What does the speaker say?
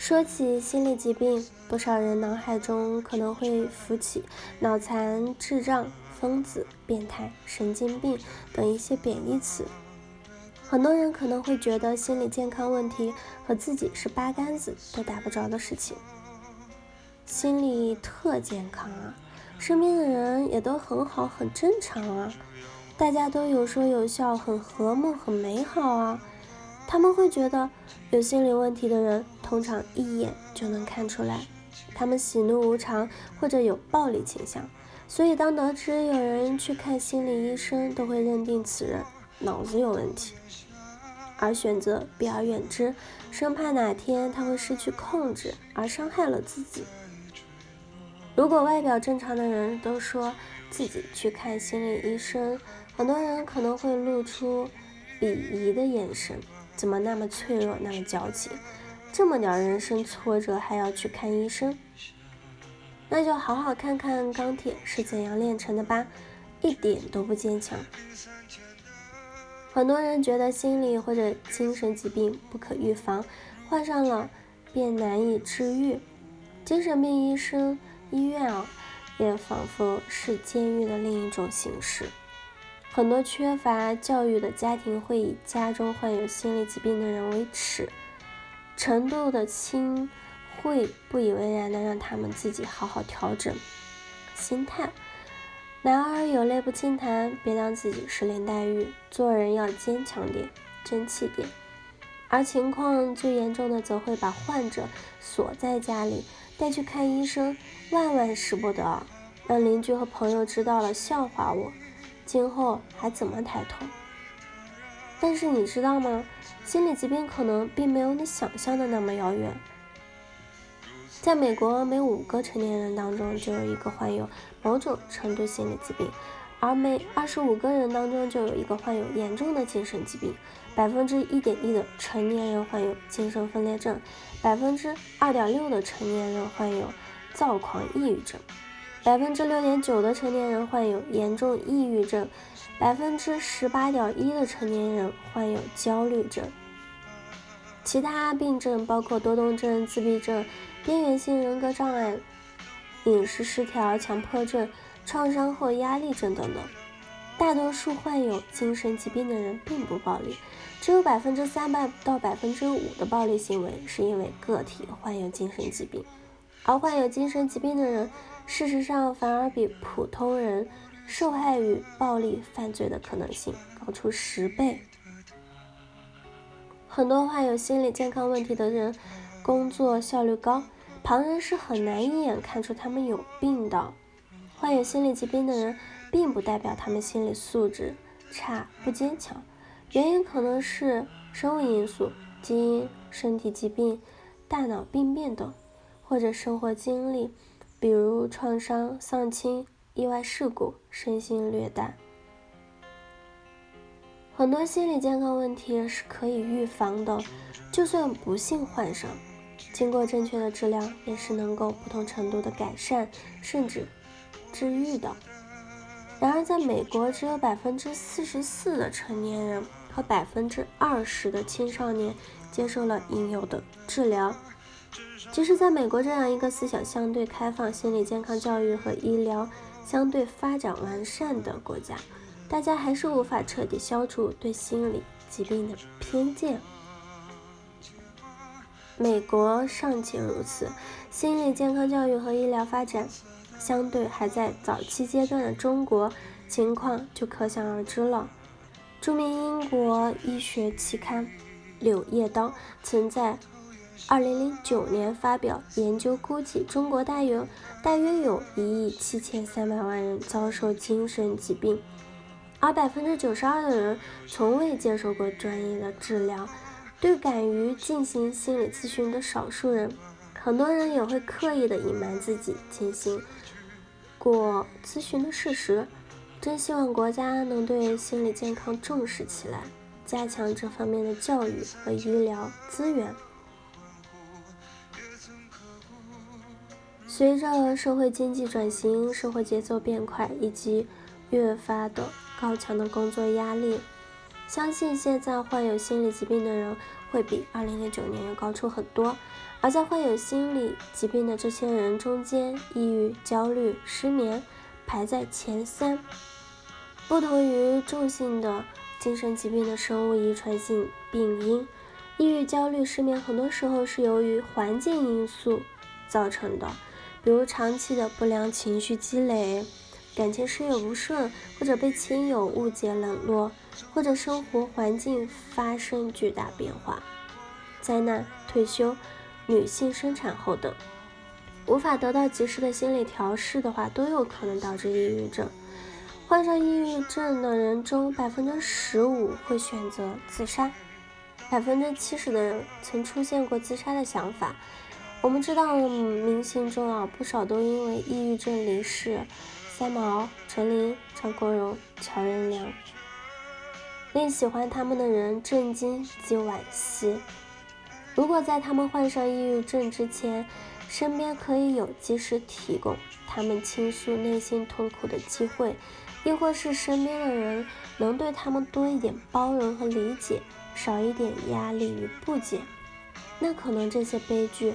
说起心理疾病，不少人脑海中可能会浮起脑残、智障、疯子、变态、神经病等一些贬义词。很多人可能会觉得心理健康问题和自己是八竿子都打不着的事情。心理特健康啊，身边的人也都很好，很正常啊，大家都有说有笑，很和睦，很美好啊。他们会觉得有心理问题的人通常一眼就能看出来，他们喜怒无常或者有暴力倾向，所以当得知有人去看心理医生，都会认定此人脑子有问题，而选择避而远之，生怕哪天他会失去控制而伤害了自己。如果外表正常的人都说自己去看心理医生，很多人可能会露出鄙夷的眼神。怎么那么脆弱，那么矫情，这么点人生挫折还要去看医生？那就好好看看钢铁是怎样炼成的吧，一点都不坚强。很多人觉得心理或者精神疾病不可预防，患上了便难以治愈。精神病医生医院啊，也仿佛是监狱的另一种形式。很多缺乏教育的家庭会以家中患有心理疾病的人为耻，程度的轻，会不以为然的让他们自己好好调整心态。男儿有泪不轻弹，别当自己是林黛玉，做人要坚强点，争气点。而情况最严重的，则会把患者锁在家里，带去看医生，万万使不得，让邻居和朋友知道了笑话我。今后还怎么抬头？但是你知道吗？心理疾病可能并没有你想象的那么遥远。在美国，每五个成年人当中就有一个患有某种程度心理疾病，而每二十五个人当中就有一个患有严重的精神疾病。百分之一点一的成年人患有精神分裂症，百分之二点六的成年人患有躁狂抑郁症。百分之六点九的成年人患有严重抑郁症，百分之十八点一的成年人患有焦虑症。其他病症包括多动症、自闭症、边缘性人格障碍、饮食失调、强迫症、创伤后压力症等等。大多数患有精神疾病的人并不暴力，只有百分之三百到百分之五的暴力行为是因为个体患有精神疾病，而患有精神疾病的人。事实上，反而比普通人受害于暴力犯罪的可能性高出十倍。很多患有心理健康问题的人，工作效率高，旁人是很难一眼看出他们有病的。患有心理疾病的人，并不代表他们心理素质差、不坚强，原因可能是生物因素、基因、身体疾病、大脑病变等，或者生活经历。比如创伤、丧亲、意外事故、身心虐待，很多心理健康问题是可以预防的。就算不幸患上，经过正确的治疗，也是能够不同程度的改善，甚至治愈的。然而，在美国，只有百分之四十四的成年人和百分之二十的青少年接受了应有的治疗。即使在美国这样一个思想相对开放、心理健康教育和医疗相对发展完善的国家，大家还是无法彻底消除对心理疾病的偏见。美国尚且如此，心理健康教育和医疗发展相对还在早期阶段的中国，情况就可想而知了。著名英国医学期刊《柳叶刀》曾在。二零零九年发表研究，估计中国大约大约有一亿七千三百万人遭受精神疾病，而百分之九十二的人从未接受过专业的治疗。对敢于进行心理咨询的少数人，很多人也会刻意的隐瞒自己进行过咨询的事实。真希望国家能对心理健康重视起来，加强这方面的教育和医疗资源。随着社会经济转型，社会节奏变快，以及越发的高强的工作压力，相信现在患有心理疾病的人会比2009年要高出很多。而在患有心理疾病的这些人中间，抑郁、焦虑、失眠排在前三。不同于重性的精神疾病的生物遗传性病因，抑郁、焦虑、失眠很多时候是由于环境因素造成的，比如长期的不良情绪积累。感情事业不顺，或者被亲友误解冷落，或者生活环境发生巨大变化，灾难、退休、女性生产后等，无法得到及时的心理调试的话，都有可能导致抑郁症。患上抑郁症的人中，百分之十五会选择自杀，百分之七十的人曾出现过自杀的想法。我们知道，明星中啊，不少都因为抑郁症离世。三毛、陈琳、张国荣、乔任梁，令喜欢他们的人震惊及惋惜。如果在他们患上抑郁症之前，身边可以有及时提供他们倾诉内心痛苦的机会，亦或是身边的人能对他们多一点包容和理解，少一点压力与不解，那可能这些悲剧